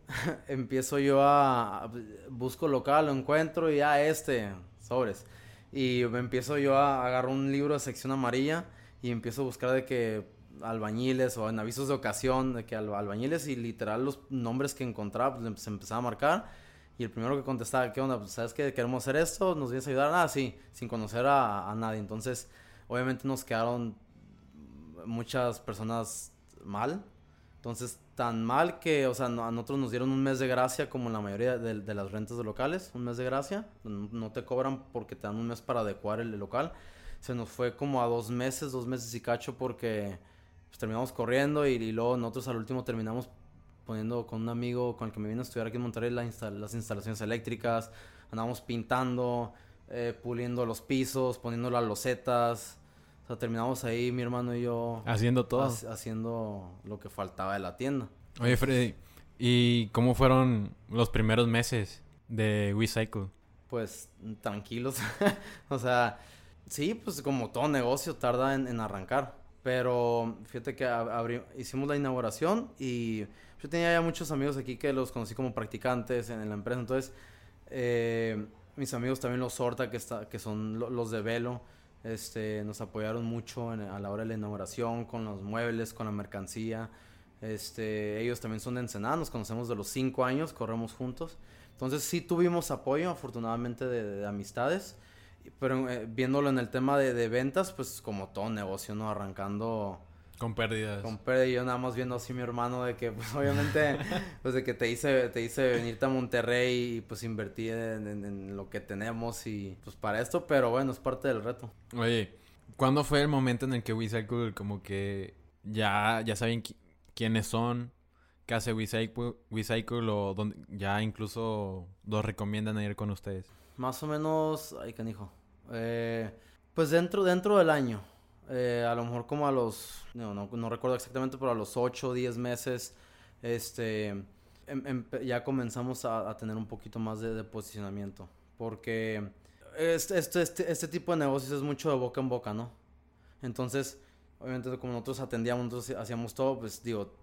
empiezo yo a, busco local, lo encuentro y ya este, sobres. Y me empiezo yo a agarrar un libro de sección amarilla y empiezo a buscar de que albañiles o en avisos de ocasión de que al- albañiles y literal los nombres que encontraba pues se empezaba a marcar y el primero que contestaba, ¿qué onda? Pues, ¿sabes que queremos hacer esto? ¿Nos vienes a ayudar? Ah, sí, sin conocer a, a nadie. Entonces, obviamente nos quedaron muchas personas mal. Entonces, tan mal que, o sea, a nosotros nos dieron un mes de gracia como la mayoría de, las rentas de locales, un mes de gracia. No, te cobran porque te dan un mes para adecuar el local. Se nos fue como a dos meses, dos meses y cacho porque pues, terminamos corriendo y, y luego nosotros al último terminamos poniendo con un amigo con el que me vino a estudiar aquí en Monterrey las instalaciones eléctricas. Andábamos pintando, eh, puliendo los pisos, poniendo las losetas. O sea, terminamos ahí mi hermano y yo Haciendo todo. hac- haciendo lo que faltaba de la tienda. Oye, Freddy, ¿y cómo fueron los primeros meses de WeCycle? Pues tranquilos. o sea, sí, pues como todo negocio tarda en, en arrancar. Pero fíjate que abri- hicimos la inauguración y yo tenía ya muchos amigos aquí que los conocí como practicantes en, en la empresa. Entonces, eh, mis amigos también los Sorta, que, está, que son lo- los de Velo, este, nos apoyaron mucho en- a la hora de la inauguración, con los muebles, con la mercancía. Este, ellos también son de Ensenada, nos conocemos de los cinco años, corremos juntos. Entonces sí tuvimos apoyo, afortunadamente, de, de amistades. Pero eh, viéndolo en el tema de, de ventas, pues como todo negocio, ¿no? Arrancando Con pérdidas. con pérdida y yo nada más viendo así mi hermano de que pues obviamente pues de que te hice te hice venirte a Monterrey y pues invertí en, en- en lo que tenemos y pues para esto pero bueno es parte del reto Oye, ¿cuándo fue el momento en el que WeCycle como que ya, ya saben qui- quiénes son? ¿Qué hace WeCycle, WeCycle o dónde- ya incluso los recomiendan ir con ustedes? más o menos ay canijo eh, pues dentro dentro del año eh, a lo mejor como a los no, no, no recuerdo exactamente pero a los 8 o 10 meses este em- empe- ya comenzamos a, tener un poquito más de, posicionamiento porque este, este, este, este tipo de negocios es mucho de boca en boca, ¿no? Entonces, obviamente como nosotros atendíamos, nosotros hacíamos todo, pues digo,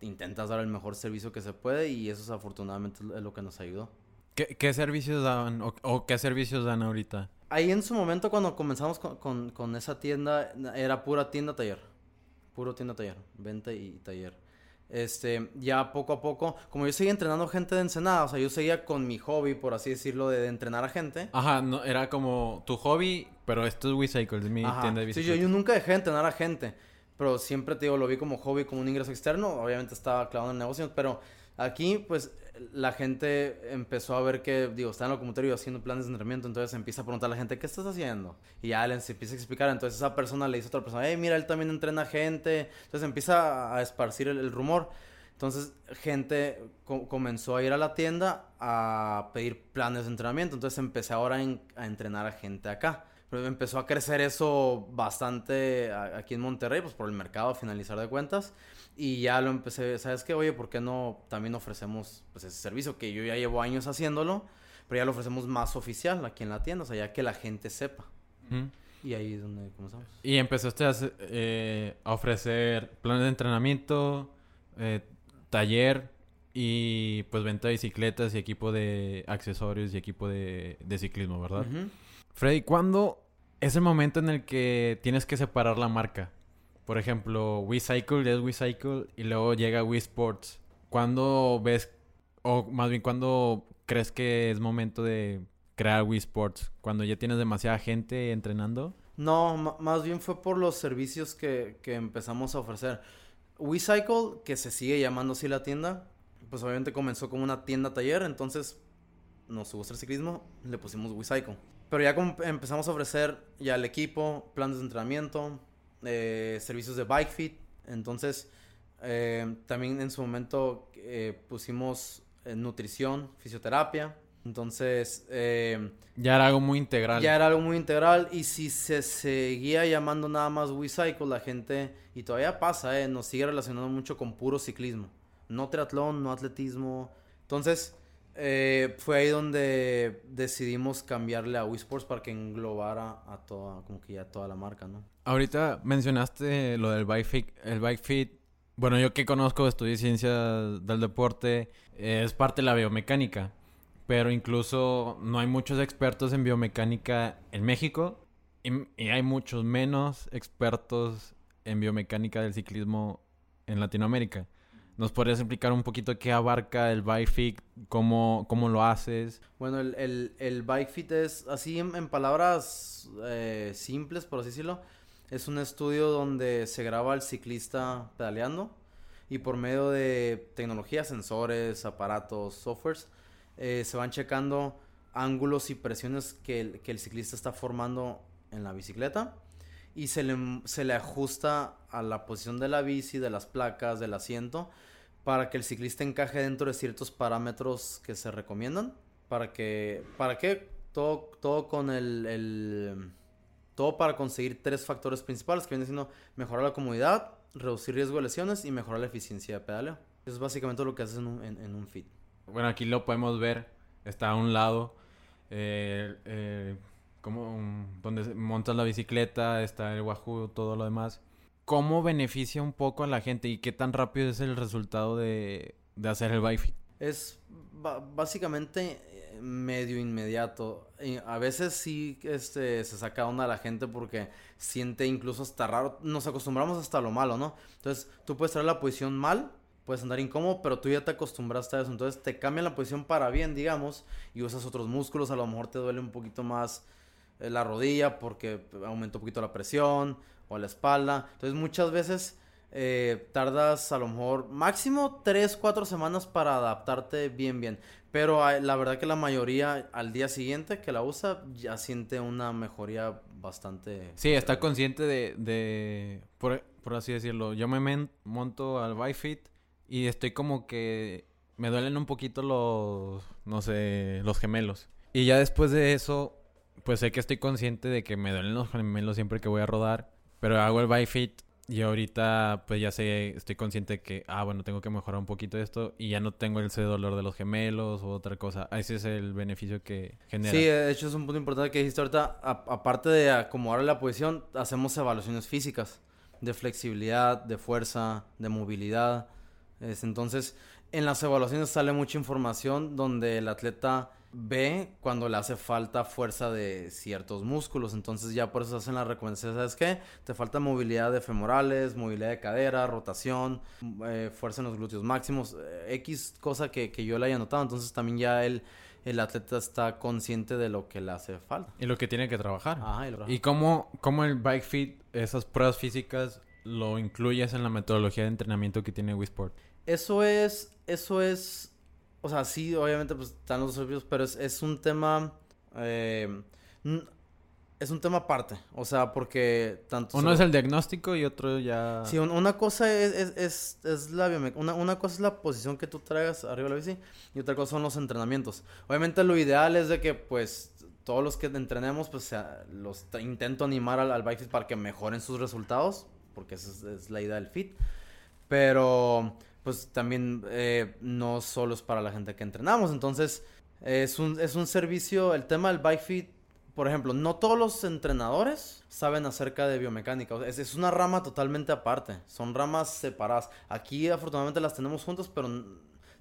intentas dar el mejor servicio que se puede y eso es afortunadamente es lo que nos ayudó. ¿Qué, servicios dan o qué servicios dan ahorita? Ahí en su momento cuando comenzamos con, con, con esa tienda, era pura tienda taller. Puro tienda taller, venta y taller. Este, ya poco a poco, como yo seguía entrenando gente de Ensenada, o sea, yo seguía con mi hobby, por así decirlo, de, de entrenar a gente. Ajá, no, era como tu hobby, pero esto es WeCycle, es mi Ajá. tienda de Sí, bicicletas. yo, yo nunca dejé de entrenar a gente, pero siempre te digo, lo vi como hobby, como un ingreso externo. Obviamente estaba clavado en negocios, pero aquí, pues, la gente empezó a ver que, digo, está en el locomotorio haciendo planes de entrenamiento, entonces empieza a preguntar a la gente, ¿qué estás haciendo? Y ya les empieza a explicar, entonces esa persona le dice a otra persona, hey, mira, él también entrena gente. Entonces empieza a esparcir el, rumor. Entonces, gente co- comenzó a ir a la tienda a pedir planes de entrenamiento. Entonces, empecé ahora a entrenar a gente acá. Pero empezó a crecer eso bastante aquí en Monterrey, pues por el mercado, a finalizar de cuentas. Y ya lo empecé, ¿sabes qué? Oye, ¿por qué no también ofrecemos pues, ese servicio que yo ya llevo años haciéndolo? Pero ya lo ofrecemos más oficial aquí en la tienda, o sea, ya que la gente sepa. Y ahí es donde comenzamos. Y empezaste a, eh, a ofrecer planes de entrenamiento, eh, taller y pues venta de bicicletas y equipo de accesorios y equipo de, de ciclismo, ¿verdad? Ujú. Freddy, ¿cuándo es el momento en el que tienes que separar la marca? Por ejemplo, WeCycle es WeCycle y luego llega WeSports. ¿Cuándo ves, o más bien, cuándo crees que es momento de crear WeSports? ¿Cuando ya tienes demasiada gente entrenando? No, más bien fue por los servicios que, que empezamos a ofrecer. WeCycle, que se sigue llamando así la tienda, pues obviamente comenzó como una tienda taller, entonces nos gusta el ciclismo, le pusimos WeCycle. Pero ya como empezamos a ofrecer ya el equipo, planes de entrenamiento, eh, servicios de bike fit, entonces Eh, también en su momento eh, pusimos nutrición, fisioterapia. Entonces, Ya era algo muy integral. ya era algo muy integral y si se seguía llamando nada más WeCycle, la gente, y todavía pasa, eh, nos sigue relacionando mucho con puro ciclismo. No triatlón, no atletismo. Entonces, eh, fue ahí donde decidimos cambiarle a WeSports para que englobara a toda, como que ya toda la marca, ¿no? Ahorita mencionaste lo del bike fit, el bike fit. Bueno, yo que conozco, estudié ciencias del deporte, eh, es parte de la biomecánica. Pero incluso no hay muchos expertos en biomecánica en México y hay muchos menos expertos en biomecánica del ciclismo en Latinoamérica. ¿Nos podrías explicar un poquito qué abarca el bike fit, cómo, cómo lo haces? Bueno, el, el, bike fit es, así en, en palabras eh, simples, por así decirlo, es un estudio donde se graba al ciclista pedaleando y por medio de tecnología, sensores, aparatos, softwares, eh, se van checando ángulos y presiones que que el ciclista está formando en la bicicleta y se le, se le ajusta a la posición de la bici, de las placas, del asiento, para que el ciclista encaje dentro de ciertos parámetros que se recomiendan. Para que, ¿para qué? Todo, todo con el, el- todo para conseguir tres factores principales que vienen siendo mejorar la comodidad, reducir riesgo de lesiones y mejorar la eficiencia de pedaleo. Eso es básicamente lo que haces en un, en, en un fit. Bueno, aquí lo podemos ver. Está a un lado. eh, eh, como donde montas la bicicleta, está el Wahoo, todo lo demás. ¿Cómo beneficia un poco a la gente y qué tan rápido es el resultado de, de hacer el bike fit? Es básicamente eh, medio inmediato. A veces sí este, se saca onda a la gente porque siente incluso hasta raro. Nos acostumbramos hasta lo malo, ¿no? Entonces tú puedes traer la posición mal, puedes andar incómodo, pero tú ya te acostumbraste a eso. Entonces te cambian la posición para bien, digamos, y usas otros músculos. A lo mejor te duele un poquito más la rodilla porque aumentó un poquito la presión o la espalda. Entonces muchas veces eh, tardas a lo mejor máximo 3, 4 semanas para adaptarte bien, bien. Pero la verdad que la mayoría al día siguiente que la usa ya siente una mejoría bastante... Sí, está consciente de, de por, por así decirlo. Yo me monto al bike fit y estoy como que me duelen un poquito los, no sé, los gemelos. Y ya después de eso, pues sé que estoy consciente de que me duelen los gemelos siempre que voy a rodar. Pero hago el bike fit y ahorita pues ya sé, estoy consciente de que, ah, bueno, tengo que mejorar un poquito esto y ya no tengo ese dolor de los gemelos o otra cosa. Ese es el beneficio que genera. Sí, de hecho es un punto importante que dijiste ahorita. Aparte de acomodar la posición, hacemos evaluaciones físicas de flexibilidad, de fuerza, de movilidad. Es, entonces, en las evaluaciones sale mucha información donde el atleta ve cuando le hace falta fuerza de ciertos músculos. Entonces ya por eso hacen la recomendación, ¿sabes qué? Te falta movilidad de femorales, movilidad de cadera, rotación, eh, fuerza en los glúteos máximos, eh, X cosa que, que yo le haya notado. Entonces también ya el, el atleta está consciente de lo que le hace falta. Y lo que tiene que trabajar. Ajá, y lo- ¿Y cómo, cómo el bike fit, esas pruebas físicas, lo incluyes en la metodología de entrenamiento que tiene Wisport? Eso es, eso es, o sea, sí, obviamente pues están los servicios, pero es, es un tema, eh, es un tema aparte, o sea, porque tanto... Uno es el diagnóstico y otro ya... Sí, un- una cosa es, es, es, es la una, una cosa es la posición que tú traigas arriba de la bici y otra cosa son los entrenamientos. Obviamente lo ideal es de que pues todos los que entrenemos pues los intento animar al, al bike fit para que mejoren sus resultados, porque esa es, es la idea del fit. Pero pues también eh, no solo es para la gente que entrenamos, entonces es un, es un servicio, el tema del bike fit por ejemplo, no todos los entrenadores saben acerca de biomecánica. O sea, es, es una rama totalmente aparte. Son ramas separadas. Aquí afortunadamente las tenemos juntas, pero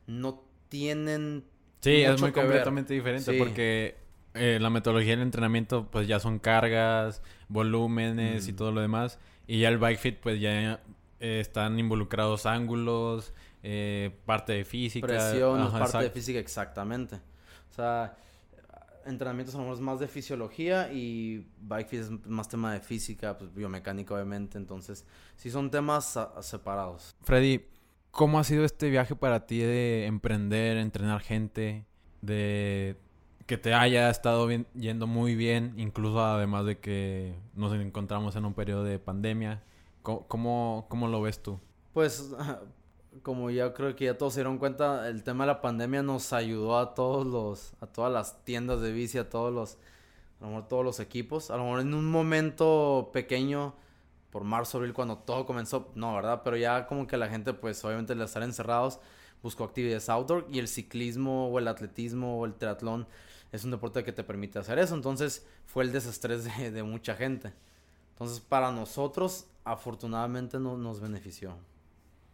no tienen... Sí, es muy que ver. completamente diferente Sí. porque eh, la metodología del entrenamiento pues ya son cargas, volúmenes y Mm. todo lo demás. Y ya el bike fit pues ya eh, están involucrados ángulos, eh, parte de física. Presión, ajá, parte de física, exactamente. O sea, entrenamientos a lo mejor es más de fisiología y bike fit es más tema de física, pues biomecánica obviamente. Entonces, sí son temas separados. Freddy, ¿cómo ha sido este viaje para ti de emprender, entrenar gente, de que te haya estado bien- yendo muy bien, incluso además de que nos encontramos en un periodo de pandemia? ¿Cómo, cómo, lo ves tú? Pues, como ya creo que ya todos se dieron cuenta, el tema de la pandemia nos ayudó a todos los, a todas las tiendas de bici, a todos los, a lo mejor todos los equipos. A lo mejor en un momento pequeño, por marzo, abril, cuando todo comenzó, no, ¿verdad? Pero ya como que la gente, pues obviamente al estar encerrados, buscó actividades outdoor y el ciclismo o el atletismo o el triatlón es un deporte que te permite hacer eso. Entonces fue el desestrés de, de mucha gente. Entonces para nosotros, afortunadamente, no, nos benefició.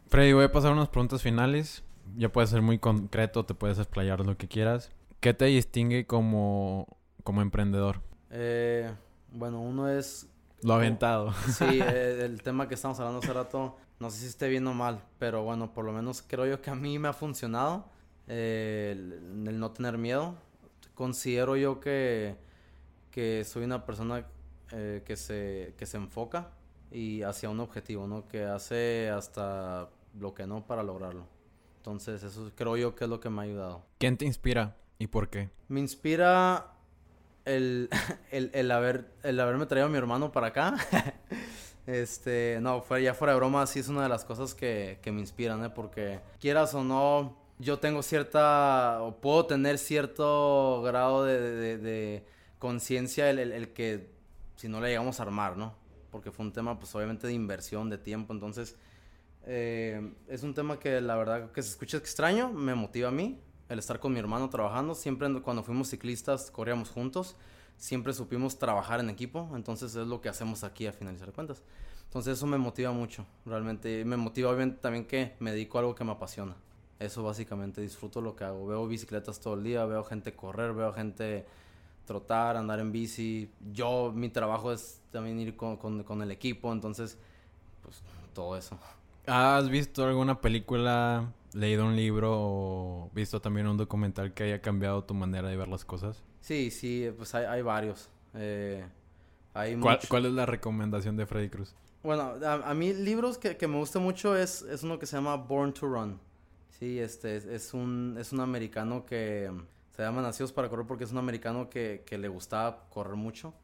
Freddy, voy a pasar unas preguntas finales. Ya puedes ser muy concreto, te puedes explayar lo que quieras. ¿Qué te distingue como, como emprendedor? Eh, bueno, uno es... Lo aventado. Sí, eh, el tema que estamos hablando hace rato, no sé si esté bien o mal, pero bueno, por lo menos creo yo que a mí me ha funcionado eh, el, el, no tener miedo. Considero yo que, que soy una persona eh, que, se, que se enfoca y hacia un objetivo, ¿no? Que hace hasta lo que no para lograrlo. Entonces, eso creo yo que es lo que me ha ayudado. ¿Quién te inspira y por qué? Me inspira el, el, el, haber, el haberme traído a mi hermano para acá. este, no, fue, ya fuera de broma, sí es una de las cosas que, que me inspiran, ¿eh? Porque quieras o no, yo tengo cierta, o puedo tener cierto grado de, de, de conciencia el, el, el que si no la llegamos a armar, ¿no? Porque fue un tema, pues obviamente de inversión, de tiempo, entonces eh, es un tema que la verdad que se escucha extraño, me motiva a mí, el estar con mi hermano trabajando, siempre cuando fuimos ciclistas corríamos juntos, siempre supimos trabajar en equipo, entonces es lo que hacemos aquí a finalizar cuentas. Entonces eso me motiva mucho, realmente me motiva obviamente también que me dedico a algo que me apasiona. Eso básicamente disfruto lo que hago. Veo bicicletas todo el día, veo gente correr, veo gente trotar, andar en bici. Yo, mi trabajo es también ir con, con, con, el equipo, entonces, pues todo eso. ¿Has visto alguna película, leído un libro o visto también un documental que haya cambiado tu manera de ver las cosas? Sí, sí, pues hay, hay varios. Eh, hay ¿Cuál, mucho... ¿Cuál, es la recomendación de Freddy Cruz? Bueno, a, a mí libros que, que, me gusta mucho es, es uno que se llama Born to Run. Sí, este es, es un, es un americano que se llama Nacidos para Correr porque es un americano que, que le gustaba correr mucho.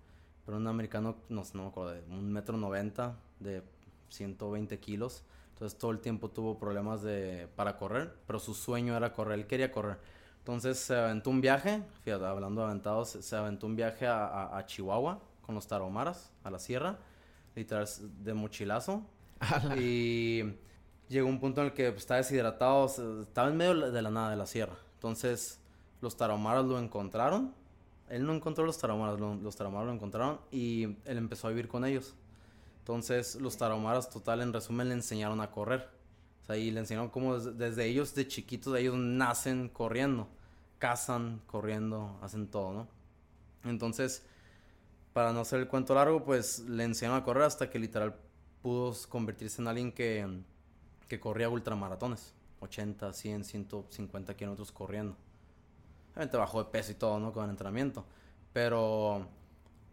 Pero un americano, no, no me acuerdo, de un metro noventa, de 120 kilos. Entonces todo el tiempo tuvo problemas de, para correr, pero su sueño era correr, él quería correr. Entonces se aventó un viaje, fíjate, hablando de aventados, se aventó un viaje a, a, a Chihuahua con los tarahumaras, a la sierra, literal de mochilazo. y llegó un punto en el que pues, estaba deshidratado, estaba en medio de la nada de la sierra. Entonces los tarahumaras lo encontraron. Él no encontró los tarahumaras, lo, los tarahumaras lo encontraron y él empezó a vivir con ellos. Entonces los tarahumaras, total, en resumen, le enseñaron a correr. O sea, y le enseñaron cómo desde, desde ellos, de chiquitos, ellos nacen corriendo. Cazan, corriendo, hacen todo, ¿no? Entonces, para no hacer el cuento largo, pues le enseñaron a correr hasta que literal pudo convertirse en alguien que, que corría ultramaratones. 80, 100, 150 kilómetros corriendo. Obviamente bajó de peso y todo, ¿no? Con el entrenamiento. Pero,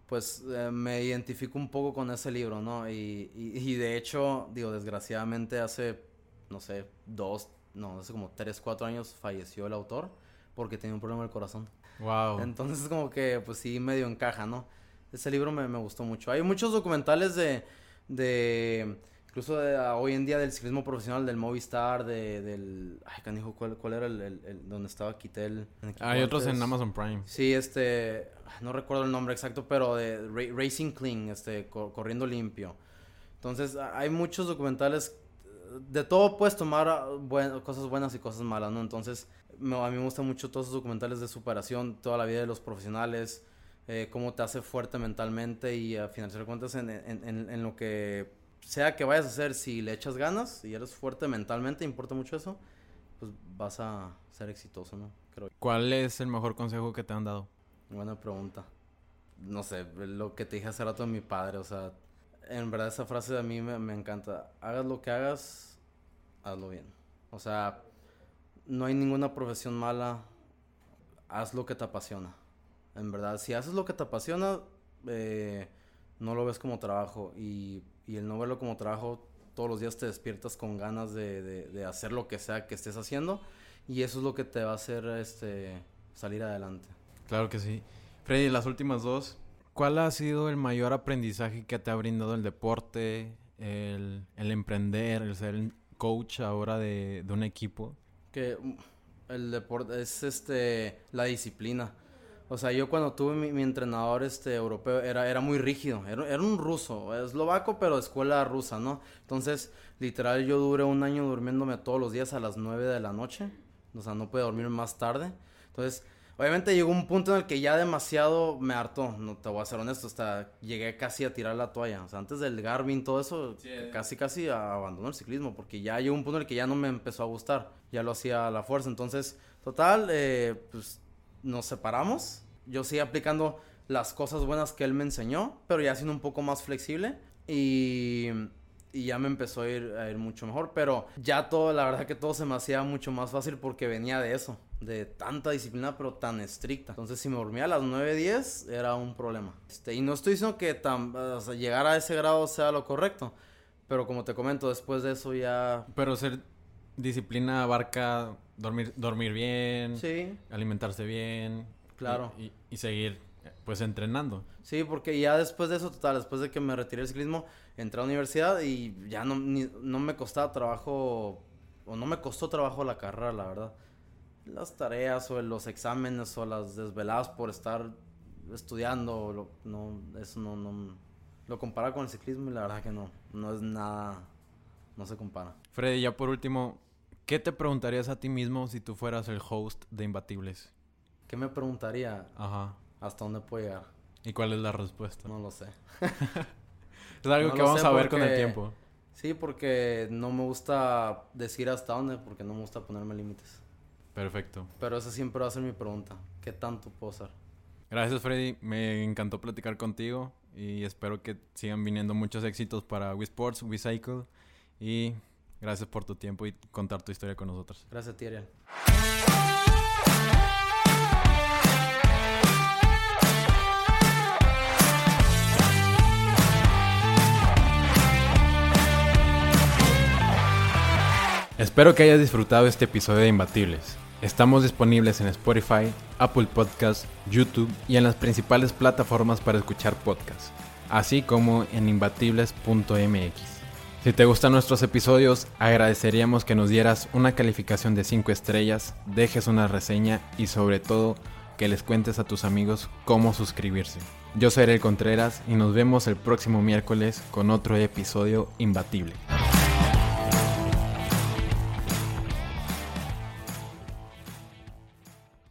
pues, eh, me identifico un poco con ese libro, ¿no? Y, y, y, de hecho, digo, desgraciadamente hace, no sé, dos, no, hace como tres, cuatro años falleció el autor porque tenía un problema del corazón. Wow. Entonces, como que, pues sí, medio encaja, ¿no? Ese libro me, me gustó mucho. Hay muchos documentales de, de incluso de, uh, hoy en día del ciclismo profesional del Movistar, de, del... Ay, canijo, ¿cuál, cuál era el, el, el donde estaba Quitel? Hay otros en Amazon Prime. Sí, este... No recuerdo el nombre exacto, pero de Ra Racing Clean, este, co corriendo limpio. Entonces, hay muchos documentales... De todo puedes tomar uh, buen, cosas buenas y cosas malas, ¿no? Entonces, me, a mí me gustan mucho todos esos documentales de superación, toda la vida de los profesionales, eh, cómo te hace fuerte mentalmente y a final de cuentas en, en, en, en lo que sea que vayas a hacer, si le echas ganas y eres fuerte mentalmente, importa mucho eso, pues vas a ser exitoso, ¿no? Creo. ¿Cuál es el mejor consejo que te han dado? Buena pregunta. No sé, lo que te dije hace rato de mi padre, o sea, en verdad esa frase a mí me, me encanta. Hagas lo que hagas, hazlo bien. O sea, no hay ninguna profesión mala, haz lo que te apasiona. En verdad, si haces lo que te apasiona, eh, no lo ves como trabajo y y el no verlo como trabajo, todos los días te despiertas con ganas de, de, de, hacer lo que sea que estés haciendo y eso es lo que te va a hacer este, salir adelante. Claro que sí. Freddy, las últimas dos, ¿cuál ha sido el mayor aprendizaje que te ha brindado el deporte, el, el emprender, el ser coach ahora de, de un equipo? Que mm, el deporte es este la disciplina. O sea, yo cuando tuve mi, mi entrenador este europeo era, era muy rígido, era, era un ruso, eslovaco, pero escuela rusa, ¿no? Entonces, literal, yo duré un año durmiéndome todos los días a las 9 de la noche, o sea, no pude dormir más tarde. Entonces, obviamente llegó un punto en el que ya demasiado me hartó, no te voy a ser honesto, hasta llegué casi a tirar la toalla. O sea, antes del Garmin, todo eso, casi casi abandonó el ciclismo, porque ya llegó un punto en el que ya no me empezó a gustar, ya lo hacía a la fuerza. Entonces, total, eh, pues nos separamos. Yo seguí aplicando las cosas buenas que él me enseñó, pero ya siendo un poco más flexible. Y, y ya me empezó a ir, a ir mucho mejor. Pero ya todo, la verdad que todo se me hacía mucho más fácil porque venía de eso. De tanta disciplina, pero tan estricta. Entonces, si me dormía a las 9, 10, era un problema. Este, y no estoy diciendo que tan, llegar a ese grado sea lo correcto. Pero como te comento, después de eso ya... Pero ser disciplina abarca dormir, dormir bien, Sí, alimentarse bien. Claro. Y, y- y seguir, pues, entrenando. Sí, porque ya después de eso, total, después de que me retiré del ciclismo, entré a la universidad y ya no, ni- no me costaba trabajo, o no me costó trabajo la carrera, la verdad. Las tareas o los exámenes o las desveladas por estar estudiando, lo- no, eso no, no, lo compara con el ciclismo y la verdad que no, no es nada, no se compara. Freddy, ya por último, ¿qué te preguntarías a ti mismo si tú fueras el host de Imbatibles? ¿Qué me preguntaría? Ajá. ¿Hasta dónde puedo llegar? ¿Y cuál es la respuesta? No lo sé. Es algo no que vamos a ver con el tiempo. Sí, porque no me gusta decir hasta dónde, porque no me gusta ponerme límites. Perfecto. Pero esa siempre va a ser mi pregunta. ¿Qué tanto puedo ser? Gracias, Freddy. Me encantó platicar contigo y espero que sigan viniendo muchos éxitos para Wii Sports, Wii Cycle. Y gracias por tu tiempo y contar tu historia con nosotros. Gracias, a ti, Ariel. Espero que hayas disfrutado este episodio de Imbatibles. Estamos disponibles en Spotify, Apple Podcasts, YouTube y en las principales plataformas para escuchar podcasts, así como en imbatibles.mx. Si te gustan nuestros episodios, agradeceríamos que nos dieras una calificación de 5 estrellas, dejes una reseña y sobre todo que les cuentes a tus amigos cómo suscribirse. Yo soy El Contreras y nos vemos el próximo miércoles con otro episodio imbatible.